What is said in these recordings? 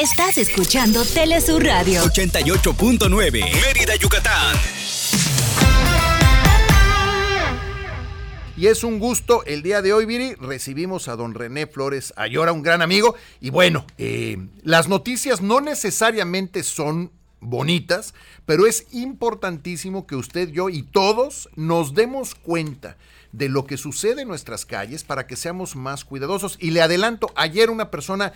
Estás escuchando Telesur Radio 88.9 Mérida, Yucatán. Y es un gusto el día de hoy, Viri. Recibimos a don René Flores Ayora, un gran amigo. Y bueno, eh, las noticias no necesariamente son bonitas, pero es importantísimo que usted, yo y todos nos demos cuenta de lo que sucede en nuestras calles para que seamos más cuidadosos. Y le adelanto, ayer una persona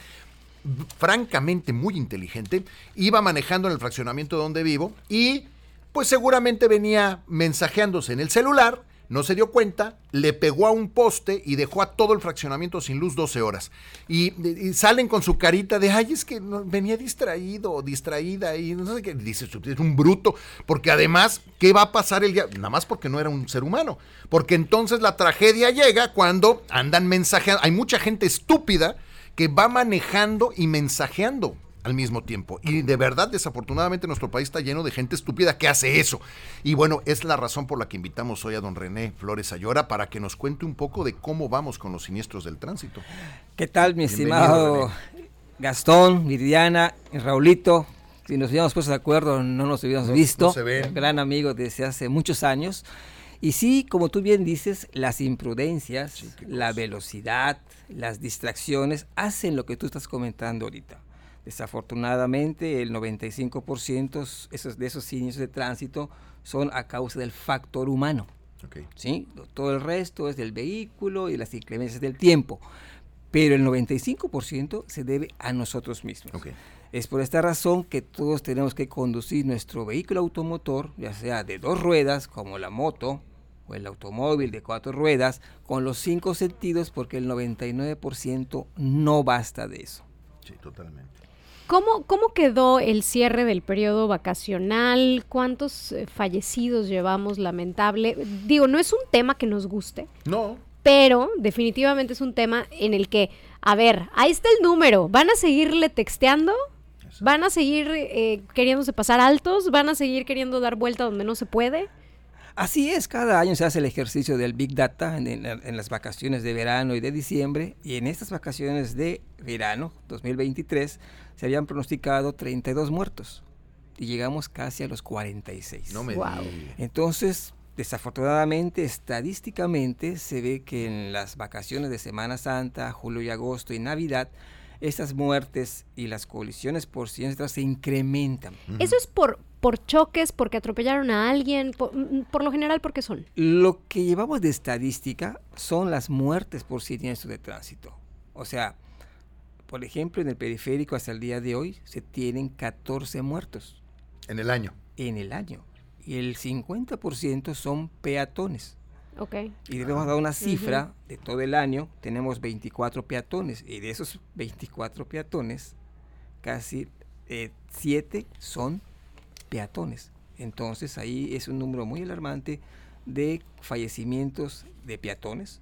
francamente muy inteligente iba manejando en el fraccionamiento donde vivo y pues seguramente venía mensajeándose en el celular no se dio cuenta, le pegó a un poste y dejó a todo el fraccionamiento sin luz 12 horas. Y, salen con su carita de, ay, es que venía distraído o distraída y no sé qué. Dice, es un bruto, porque además, ¿qué va a pasar el día? Nada más porque no era un ser humano. Porque entonces la tragedia llega cuando andan mensajeando. Hay mucha gente estúpida que va manejando y mensajeando al mismo tiempo. Y de verdad, desafortunadamente, nuestro país está lleno de gente estúpida que hace eso. Y bueno, es la razón por la que invitamos hoy a don René Flores Ayora para que nos cuente un poco de cómo vamos con los siniestros del tránsito. ¿Qué tal, mi estimado Gastón, Viridiana, Raulito? Si nos hubiéramos puesto de acuerdo, no nos hubiéramos visto. Gran amigo desde hace muchos años. Y sí, como tú bien dices, las imprudencias, la velocidad, las distracciones hacen lo que tú estás comentando ahorita. Desafortunadamente, el 95% esos, de esos siniestros de tránsito son a causa del factor humano. ¿sí? Todo el resto es del vehículo y las inclemencias del tiempo. Pero el 95% se debe a nosotros mismos. Es por esta razón que todos tenemos que conducir nuestro vehículo automotor, ya sea de dos ruedas, como la moto, o el automóvil de cuatro ruedas, con los cinco sentidos, porque el 99% no basta de eso. Sí, totalmente. ¿Cómo, ¿Cómo quedó el cierre del periodo vacacional? ¿Cuántos eh, fallecidos llevamos? Lamentable. Digo, no es un tema que nos guste. No. Pero definitivamente es un tema en el que, a ver, ahí está el número. ¿Van a seguirle texteando? ¿Van a seguir eh, queriéndose pasar altos? ¿Van a seguir queriendo dar vuelta donde no se puede? Así es, cada año se hace el ejercicio del Big Data en, las vacaciones de verano y de diciembre, y en estas vacaciones de verano 2023 se habían pronosticado 32 muertos y llegamos casi a los 46. No me Entonces, desafortunadamente, estadísticamente, se ve que en las vacaciones de Semana Santa, julio y agosto y Navidad, estas muertes y las colisiones por siniestras se incrementan. Eso es por, por choques, porque atropellaron a alguien, por, mm, por, lo general, ¿por qué son? Lo que llevamos de estadística son las muertes por siniestro de tránsito. O sea, por ejemplo, en el periférico hasta el día de hoy se tienen 14 muertos. En el año. En el año. Y el 50% son peatones. Okay. Y debemos dar una cifra de todo el año, tenemos 24 peatones y de esos 24 peatones, casi 7 eh, son peatones. Entonces ahí es un número muy alarmante de fallecimientos de peatones,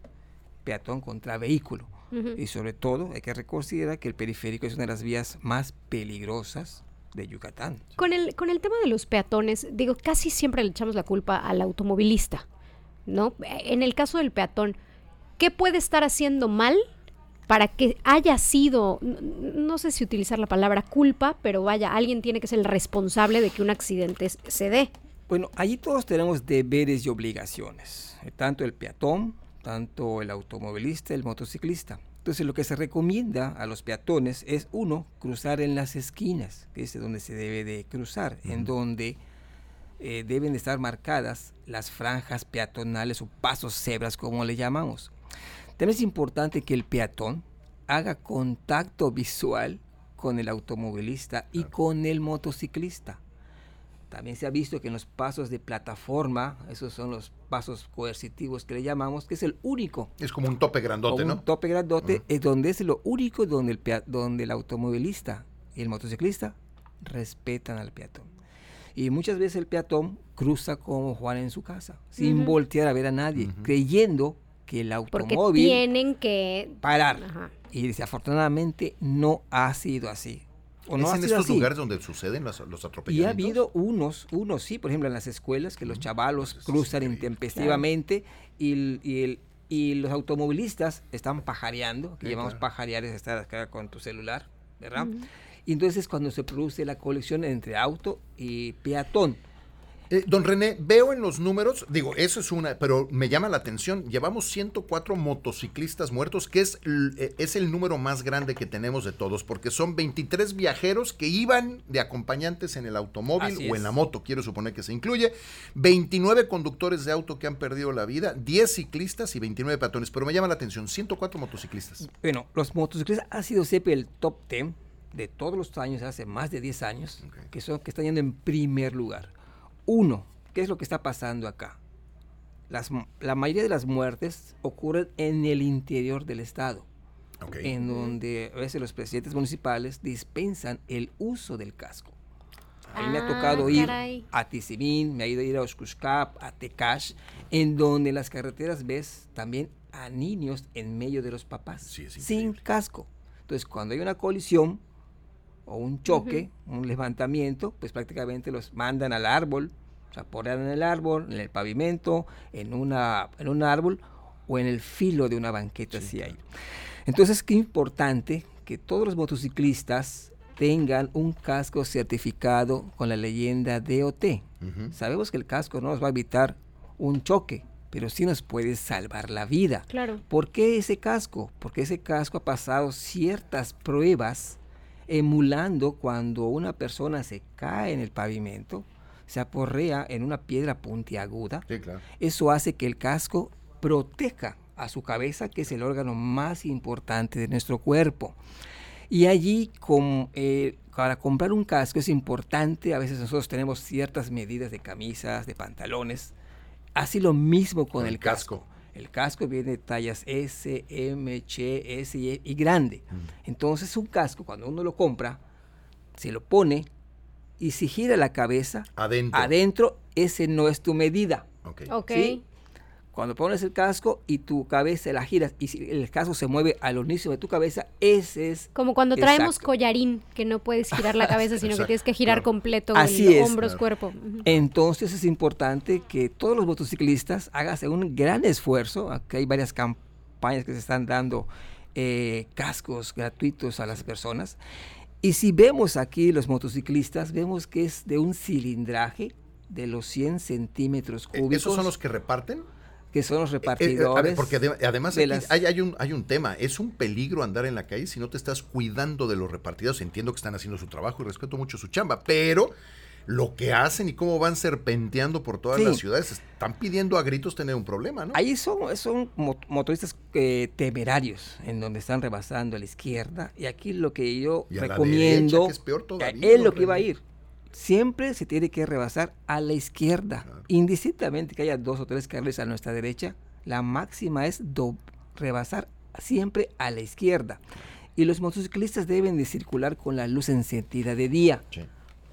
peatón contra vehículo. Y sobre todo hay que reconsiderar que el periférico es una de las vías más peligrosas de Yucatán. Con el, con el tema de los peatones, digo, casi siempre le echamos la culpa al automovilista. ¿No? En el caso del peatón, ¿qué puede estar haciendo mal para que haya sido, no sé si utilizar la palabra culpa, pero vaya, alguien tiene que ser el responsable de que un accidente se dé? Bueno, allí todos tenemos deberes y obligaciones, eh, tanto el peatón, tanto el automovilista, el motociclista. Entonces lo que se recomienda a los peatones es uno, cruzar en las esquinas, que es donde se debe de cruzar, en donde eh, deben estar marcadas las franjas peatonales o pasos cebras, como le llamamos. También es importante que el peatón haga contacto visual con el automovilista y con el motociclista. También se ha visto que en los pasos de plataforma, esos son los pasos coercitivos que le llamamos, que es el único. Es como un tope grandote, ¿no? Un tope grandote es donde es lo único donde el, donde el automovilista y el motociclista respetan al peatón. Y muchas veces el peatón cruza como Juan en su casa, sin voltear a ver a nadie, creyendo que el automóvil... Porque tienen que... Parar. Y desafortunadamente no ha sido así. ¿O no ¿Es en estos lugares donde suceden los, los, atropellamientos? Y ha habido unos, unos sí, por ejemplo en las escuelas, que los chavalos cruzan intempestivamente y, y, y, los automovilistas están pajareando, que llamamos pajarear es estar acá con tu celular, ¿verdad? Y entonces cuando se produce la colisión entre auto y peatón. Eh, don René, veo en los números, digo, eso es una, pero me llama la atención, llevamos 104 motociclistas muertos, que es, eh, es el número más grande que tenemos de todos, porque son 23 viajeros que iban de acompañantes en el automóvil o en la moto, quiero suponer que se incluye, 29 conductores de auto que han perdido la vida, 10 ciclistas y 29 peatones, pero me llama la atención, 104 motociclistas. Bueno, los motociclistas ha sido siempre el top 10 de todos los años, hace más de 10 años, que son que están yendo en primer lugar. Uno, ¿qué es lo que está pasando acá? la mayoría de las muertes ocurren en el interior del Estado, en donde a veces los presidentes municipales dispensan el uso del casco. A mí me ha ah, tocado ir a Tizimín, me ha ido a ir a Oshkushkap, a Tekash, en donde en las carreteras ves también a niños en medio de los papás, sin casco. Entonces, cuando hay una colisión, o un choque, un levantamiento, pues prácticamente los mandan al árbol, o sea, ponen en el árbol, en el pavimento, en, una, en un árbol o en el filo de una banqueta si hay. Entonces, qué importante que todos los motociclistas tengan un casco certificado con la leyenda DOT. Sabemos que el casco no nos va a evitar un choque, pero sí nos puede salvar la vida. Claro. ¿Por qué ese casco? Porque ese casco ha pasado ciertas pruebas emulando cuando una persona se cae en el pavimento, se aporrea en una piedra puntiaguda. Eso hace que el casco proteja a su cabeza, que es el órgano más importante de nuestro cuerpo. Y allí, eh, para comprar un casco es importante, a veces nosotros tenemos ciertas medidas de camisas, de pantalones, así lo mismo con, el, casco. El casco viene de tallas S, M, H, S y, grande. Mm. Entonces un casco, cuando uno lo compra, se lo pone y si gira la cabeza adentro, adentro ese no es tu medida. Okay. Cuando pones el casco y tu cabeza la giras y si el casco se mueve al inicio de tu cabeza, ese es. Como cuando traemos collarín, que no puedes girar la cabeza, sino que tienes que girar completo Así el hombros, cuerpo. Entonces es importante que todos los motociclistas hagan un gran esfuerzo. Aquí hay varias campañas que se están dando eh, cascos gratuitos a las personas. Y si vemos aquí los motociclistas, vemos que es de un cilindraje de los 100 centímetros ¿E-, cúbicos. ¿Esos son los que reparten? Que son los eh, eh, repartidores. porque además hay, un, hay un tema, es un peligro andar en la calle si no te estás cuidando de los repartidores. Entiendo que están haciendo su trabajo y respeto mucho su chamba, pero lo que hacen y cómo van serpenteando por todas las ciudades, están pidiendo a gritos tener un problema, ¿no? Ahí son, son motoristas eh, temerarios, en donde están rebasando a la izquierda, y aquí lo que yo recomiendo, es, peor es lo que va a ir siempre se tiene que rebasar a la izquierda. Indistintamente que haya dos o tres carriles a nuestra derecha, la máxima es rebasar siempre a la izquierda. Y los motociclistas deben de circular con la luz encendida de día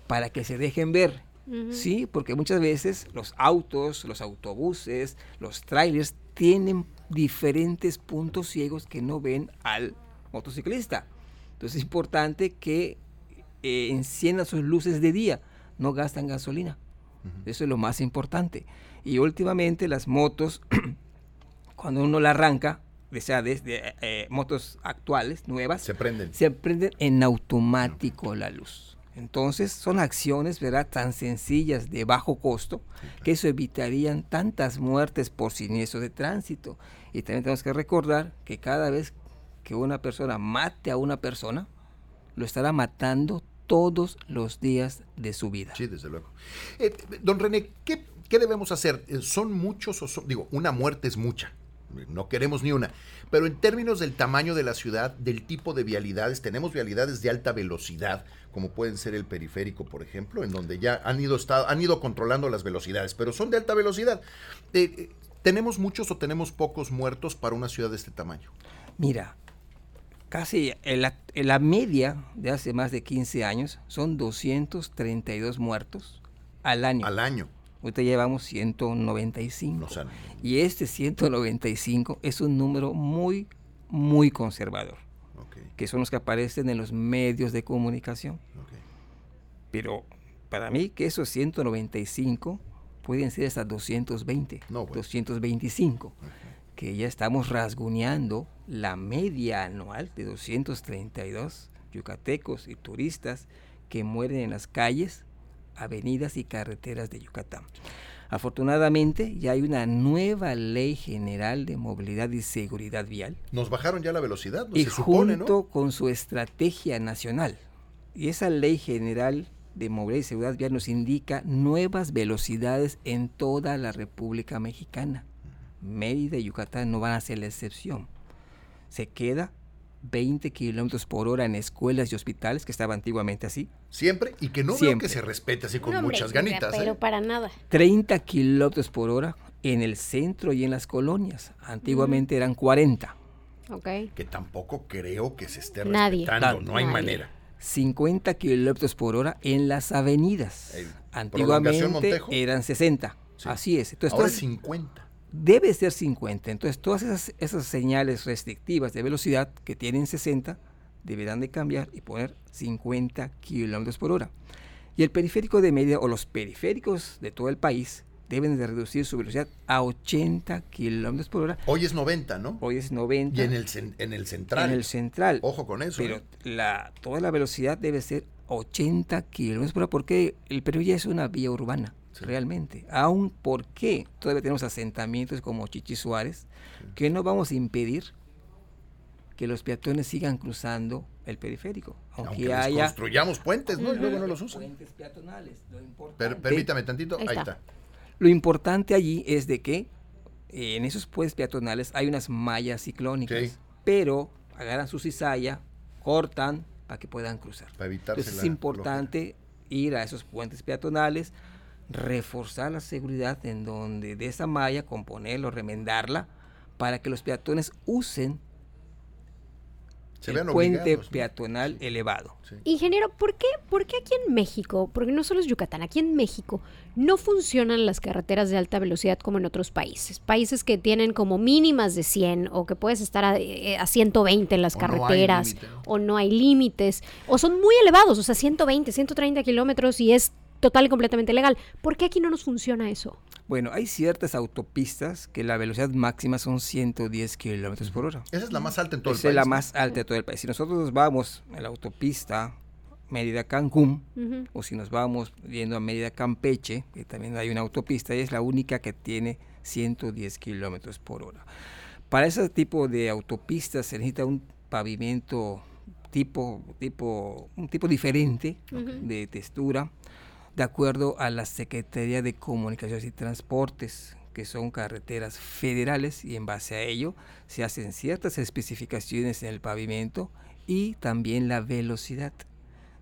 para que se dejen ver. Sí, porque muchas veces los autos, los autobuses, los trailers tienen diferentes puntos ciegos que no ven al motociclista. Entonces es importante que eh, enciendan sus luces de día, no gastan gasolina. Eso es lo más importante. Y últimamente las motos, cuando uno la arranca, o sea, desde eh, motos actuales, nuevas, se prenden. Se prenden en automático la luz. Entonces son acciones, ¿verdad?, tan sencillas de bajo costo que eso evitarían tantas muertes por siniestro de tránsito. Y también tenemos que recordar que cada vez que una persona mate a una persona, lo estará matando todos los días de su vida. Sí, desde luego. Eh, don René, ¿qué, debemos hacer? Eh, ¿Son muchos o son, digo, una muerte es mucha? No queremos ni una. Pero en términos del tamaño de la ciudad, del tipo de vialidades, tenemos vialidades de alta velocidad, como pueden ser el periférico, por ejemplo, en donde ya han ido, estado, han ido controlando las velocidades, pero son de alta velocidad. Eh, ¿Tenemos muchos o tenemos pocos muertos para una ciudad de este tamaño? Mira, casi en la, media de hace más de 15 años son 232 muertos al año. Al año. Ahorita llevamos 195. Y este 195 es un número muy, muy conservador. Que son los que aparecen en los medios de comunicación. Pero para mí que esos 195 pueden ser hasta 220, 225 que ya estamos rasguñando la media anual de 232 yucatecos y turistas que mueren en las calles, avenidas y carreteras de Yucatán. Afortunadamente ya hay una nueva ley general de movilidad y seguridad vial. Nos bajaron ya la velocidad, y junto con su estrategia nacional. Y esa ley general de movilidad y seguridad vial nos indica nuevas velocidades en toda la República Mexicana. Mérida y Yucatán no van a ser la excepción. Se queda 20 kilómetros por hora en escuelas y hospitales, que estaba antiguamente así. Siempre, y que no veo que se respete así con muchas ganitas. Pero ¿eh? para nada. 30 kilómetros por hora en el centro y en las colonias. Antiguamente eran 40. Okay. Que tampoco creo que se esté respetando, no hay manera. 50 kilómetros por hora en las avenidas. Antiguamente eran 60. Así es. Entonces, Ahora es 50 debe ser 50. Entonces todas esas, esas señales restrictivas de velocidad que tienen 60 deberán de cambiar y poner 50 kilómetros por hora. Y el periférico de media o los periféricos de todo el país deben de reducir su velocidad a 80 kilómetros por hora. Hoy es 90, ¿no? Hoy es 90. Y en el, en el central. En el central. Ojo con eso. Pero ¿eh? la, toda la velocidad debe ser 80 kilómetros por hora porque el Perú ya es una vía urbana realmente. Aún porque todavía tenemos asentamientos como Chichi Suárez, que no vamos a impedir que los peatones sigan cruzando el periférico. Aunque, haya... construyamos puentes, ¿no? Y luego no los usan. Puentes peatonales. permítame tantito, ahí, está. Lo importante allí es de que eh, en esos puentes peatonales hay unas mallas ciclónicas, pero agarran su cizalla, cortan para que puedan cruzar. Para evitarse Entonces es importante ir a esos puentes peatonales, reforzar la seguridad en donde de esa malla, componerlo, remendarla, para que los peatones usen el puente peatonal elevado. Ingeniero, ¿por qué, ¿por qué aquí en México, porque no solo es Yucatán, aquí en México no funcionan las carreteras de alta velocidad como en otros países? Países que tienen como mínimas de 100 o que puedes estar a, 120 eh, en las carreteras o no hay límites o son muy elevados, o sea, 120, 130 kilómetros y es total y completamente legal. ¿Por qué aquí no nos funciona eso? Bueno, hay ciertas autopistas que la velocidad máxima son 110 kilómetros por hora. Esa es la más alta en todo el país. Esa es la más alta de todo el país. Si nosotros vamos a la autopista Mérida-Cancún, o si nos vamos yendo a Mérida-Campeche, que también hay una autopista, y es la única que tiene 110 kilómetros por hora. Para ese tipo de autopistas se necesita un pavimento tipo, tipo, un tipo diferente de textura de acuerdo a la Secretaría de Comunicaciones y Transportes, que son carreteras federales y en base a ello se hacen ciertas especificaciones en el pavimento y también la velocidad.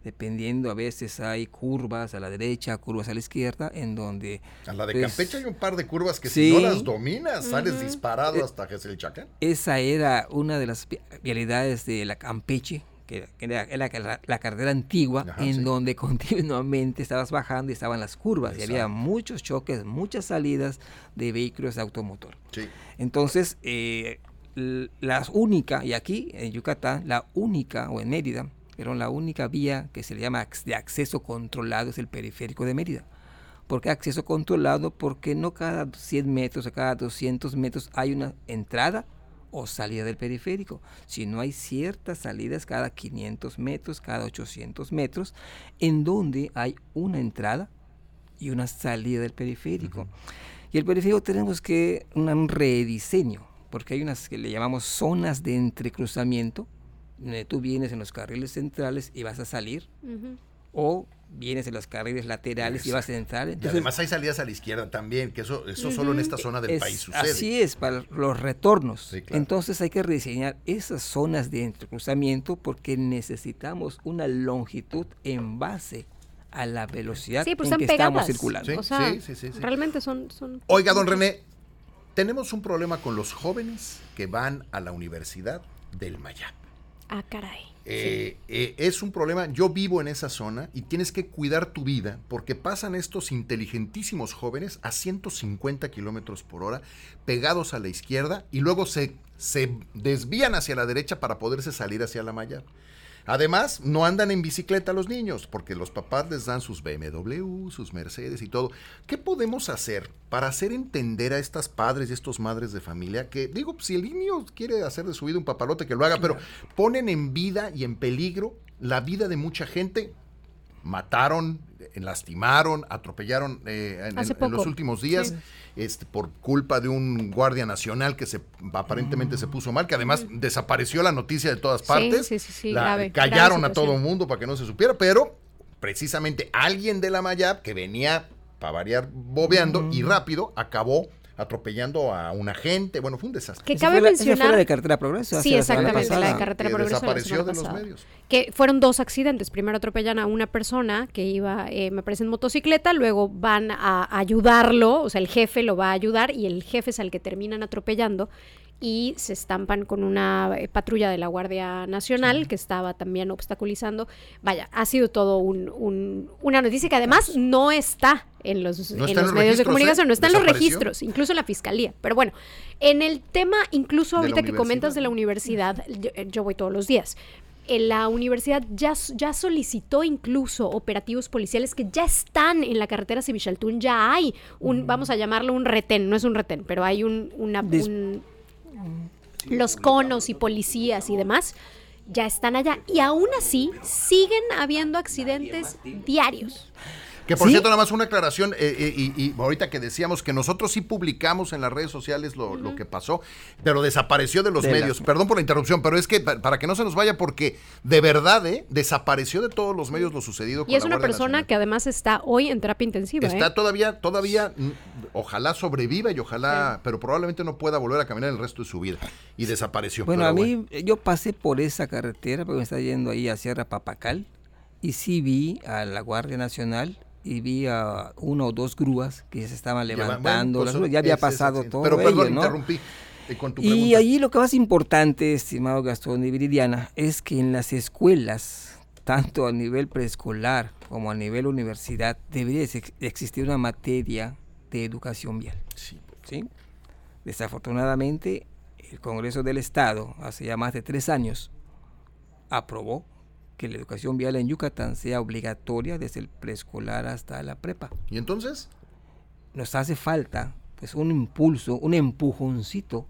Dependiendo, a veces hay curvas a la derecha, curvas a la izquierda, en donde... A la de pues, Campeche hay un par de curvas que si no las dominas, sales disparado eh, hasta el Chacán. Esa era una de las vialidades de la Campeche, que era, la, carretera antigua, en donde continuamente estabas bajando y estaban las curvas y había muchos choques, muchas salidas de vehículos de automotor. Entonces, eh, la única, y aquí en Yucatán, la única, o en Mérida, pero la única vía que se le llama de acceso controlado es el periférico de Mérida. ¿Por qué acceso controlado? Porque no cada 100 metros o cada 200 metros hay una entrada o salida del periférico, si no hay ciertas salidas cada 500 metros, cada 800 metros, en donde hay una entrada y una salida del periférico. Y el periférico tenemos que un rediseño, porque hay unas que le llamamos zonas de entrecruzamiento, donde tú vienes en los carriles centrales y vas a salir, o vienes en los carriles laterales y vas a entrar. y además hay salidas a la izquierda también, que eso, eso solo en esta zona del país sucede. Así es, para los retornos. Entonces hay que rediseñar esas zonas de entrecruzamiento porque necesitamos una longitud en base a la velocidad pues en que estamos circulando. sí, sí, sí, realmente son, son... Oiga, don René, tenemos un problema con los jóvenes que van a la Universidad del Mayap. Ah, caray. Eh, eh, es un problema, yo vivo en esa zona y tienes que cuidar tu vida porque pasan estos inteligentísimos jóvenes a 150 kilómetros por hora pegados a la izquierda y luego se, se desvían hacia la derecha para poderse salir hacia la malla. Además, no andan en bicicleta los niños, porque los papás les dan sus BMW, sus Mercedes y todo. ¿Qué podemos hacer para hacer entender a estas padres y estos madres de familia que, digo, si el niño quiere hacer de su vida un papalote, que lo haga, pero ponen en vida y en peligro la vida de mucha gente. Mataron, lastimaron, atropellaron eh, en, los últimos días este, por culpa de un guardia nacional que se aparentemente se puso mal, que además desapareció la noticia de todas partes. callaron a todo el mundo para que no se supiera, pero precisamente alguien de la Mayab que venía para variar bobeando y rápido acabó atropellando a un agente. Bueno, fue un desastre. Que cabe mencionar. de Carretera Progreso. Sí, exactamente, la, de Carretera Progreso. Desapareció de los medios. Que fueron dos accidentes. Primero atropellan a una persona que iba, eh, me parece, en motocicleta. Luego van a ayudarlo. O sea, el jefe lo va a ayudar y el jefe es al que terminan atropellando y se estampan con una eh, patrulla de la Guardia Nacional que estaba también obstaculizando. Vaya, ha sido todo un, una noticia que además no está en los, medios de comunicación, no está en los registros, incluso en la fiscalía. Pero bueno, en el tema, incluso ahorita que comentas de la universidad, yo, voy todos los días. La universidad ya, ya solicitó incluso operativos policiales que ya están en la carretera Civichaltún, ya hay un, vamos a llamarlo un retén, no es un retén, pero hay un, una, un los conos y policías y demás ya están allá y aún así siguen habiendo accidentes diarios. Que por cierto, nada más una aclaración, eh, eh, y, ahorita que decíamos que nosotros sí publicamos en las redes sociales lo, que pasó, pero desapareció de los medios. Perdón por la interrupción, pero es que para que no se nos vaya, porque de verdad, ¿eh? Desapareció de todos los medios lo sucedido. Y es una persona que además está hoy en terapia intensiva. Está todavía, todavía, mm, ojalá sobreviva y ojalá, pero probablemente no pueda volver a caminar el resto de su vida. Y desapareció. Bueno, a mí, yo pasé por esa carretera, porque me está yendo ahí a Sierra Papacal, y sí vi a la Guardia Nacional y vi a una o dos grúas que se estaban levantando, pues, ya había pasado todo Pero perdón, interrumpí. Eh, y allí lo que más importante, estimado Gastón y Viridiana, es que en las escuelas, tanto a nivel preescolar como a nivel universidad, debería existir una materia de educación vial. Sí. ¿sí? Desafortunadamente, el Congreso del Estado, hace ya más de tres años, aprobó que la educación vial en Yucatán sea obligatoria desde el preescolar hasta la prepa. ¿Y entonces? Nos hace falta pues un impulso, un empujoncito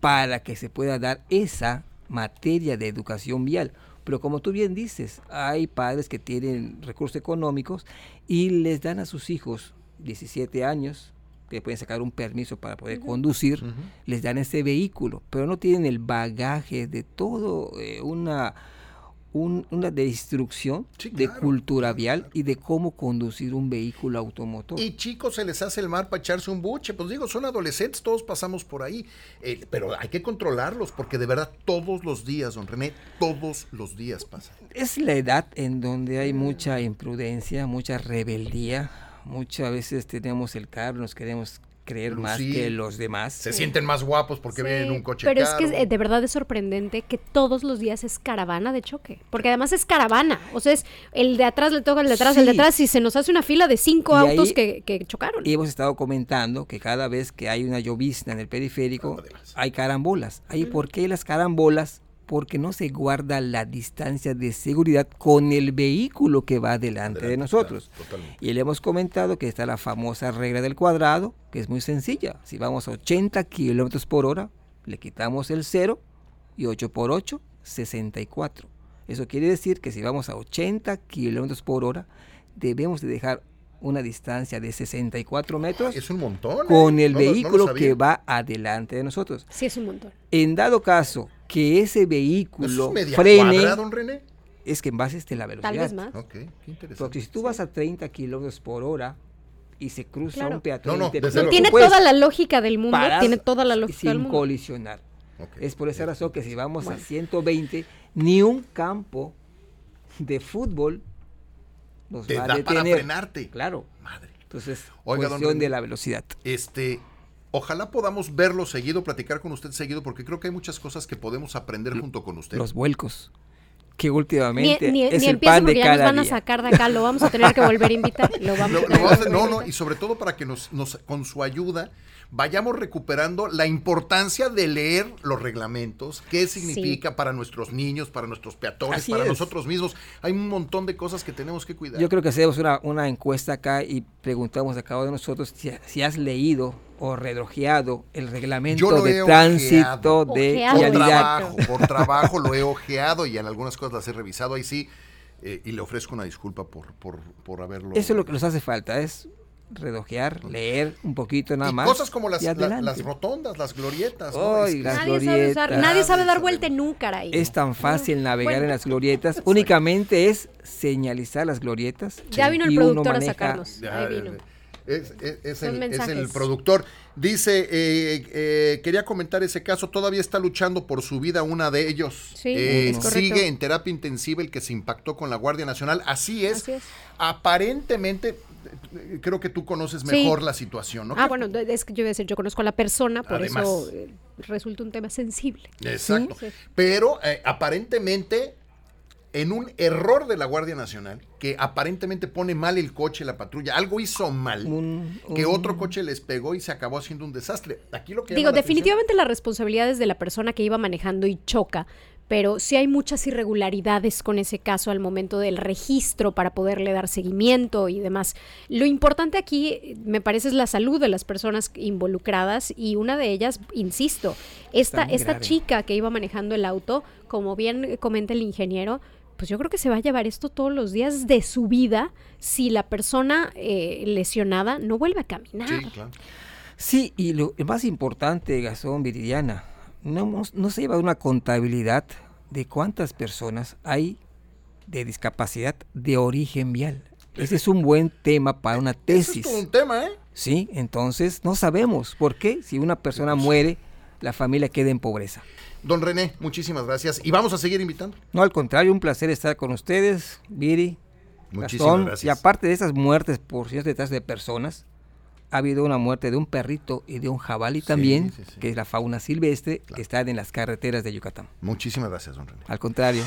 para que se pueda dar esa materia de educación vial. Pero como tú bien dices, hay padres que tienen recursos económicos y les dan a sus hijos 17 años, que pueden sacar un permiso para poder conducir, les dan ese vehículo, pero no tienen el bagaje de todo eh, una una de instrucción de cultura vial y de cómo conducir un vehículo automotor. Y chicos, se les hace el mar para echarse un buche. Pues digo, son adolescentes, todos pasamos por ahí. Eh, pero hay que controlarlos porque de verdad todos los días, don René, todos los días pasan. Es la edad en donde hay mucha imprudencia, mucha rebeldía. Muchas veces tenemos el carro, nos queremos creer más que los demás. Se sienten más guapos porque vienen en un coche Pero es que eh, de verdad es sorprendente que todos los días es caravana de choque. Porque además es caravana. O sea, es el de atrás le toca el de atrás, el de atrás, y se nos hace una fila de cinco autos que, chocaron. Y hemos estado comentando que cada vez que hay una llovizna en el periférico, hay carambolas. Ahí, ¿por qué las carambolas? Porque no se guarda la distancia de seguridad con el vehículo que va delante de nosotros. y le hemos comentado que está la famosa regla del cuadrado, que es muy sencilla. Si vamos a 80 kilómetros por hora, le quitamos el 0 y 8 por 8, 64. Eso quiere decir que si vamos a 80 kilómetros por hora, debemos de dejar una distancia de 64 metros. Es un montón. Con ¿eh? el vehículo que va adelante de nosotros. Sí, es un montón. En dado caso que ese vehículo frene. don René? Es que en base esté la velocidad. Tal vez más. qué interesante. Porque si tú vas a 30 kilómetros por hora y se cruza un peatón. No, no, tiene toda la lógica del mundo. Tiene toda la lógica del mundo. colisionar. Es por esa razón que si vamos a 120, ni un campo de fútbol nos Te va da a para frenarte. Claro. Madre. Entonces, Oiga, cuestión de la velocidad. Este, Ojalá podamos verlo seguido, platicar con usted seguido, porque creo que hay muchas cosas que podemos aprender junto con usted. Los vuelcos que últimamente ni, es el pan de cada nos van a sacar de acá, lo vamos a tener que volver a invitar. Lo vamos no, no, y sobre todo para que nos, nos, con su ayuda vayamos recuperando la importancia de leer los reglamentos, qué significa para nuestros niños, para nuestros peatones, para nosotros mismos. Hay un montón de cosas que tenemos que cuidar. Yo creo que hacemos una, una encuesta acá y preguntamos a cada uno de nosotros si, has leído o redrojeado el reglamento de tránsito de por trabajo, por trabajo lo he ojeado y en algunas cosas las he revisado. Ahí sí eh, y le ofrezco una disculpa por, por, por haberlo. Eso es lo que nos hace falta, es redojear, leer un poquito nada más. Cosas como las, las rotondas, las glorietas. nadie, Sabe dar vuelta en un caray. Es tan fácil navegar en las glorietas. Únicamente es señalizar las glorietas. Ya vino el productor a sacarnos. Ahí vino. Es, el, productor. Dice, eh, eh, quería comentar ese caso, todavía está luchando por su vida una de ellos. Eh, sigue en terapia intensiva el que se impactó con la Guardia Nacional. Así es. Aparentemente, creo que tú conoces mejor la situación, ¿no? Ah, bueno, es que yo voy a decir, yo conozco a la persona, por eso resulta un tema sensible. Exacto. Pero aparentemente en un error de la Guardia Nacional, que aparentemente pone mal el coche, la patrulla, algo hizo mal, que otro coche les pegó y se acabó haciendo un desastre. Aquí lo que Digo, definitivamente la responsabilidad es de la persona que iba manejando y choca, pero sí hay muchas irregularidades con ese caso al momento del registro para poderle dar seguimiento y demás. Lo importante aquí, me parece, es la salud de las personas involucradas y una de ellas, insisto, esta, esta chica que iba manejando el auto, como bien comenta el ingeniero, pues yo creo que se va a llevar esto todos los días de su vida si la persona eh, lesionada no vuelve a caminar. Sí, claro. Sí, y lo más importante, Gastón Viridiana, no, no se lleva una contabilidad de cuántas personas hay de discapacidad de origen vial. Ese es un buen tema para una tesis. es un tema, ¿eh? Sí, entonces no sabemos por qué si una persona muere, la familia queda en pobreza. Don René, muchísimas gracias. Y vamos a seguir invitando. No, al contrario, un placer estar con ustedes, Viri. Muchísimas gracias. Y aparte de esas muertes por ciertas detrás de personas, ha habido una muerte de un perrito y de un jabalí también, que es la fauna silvestre que está en las carreteras de Yucatán. Muchísimas gracias, don René. Al contrario.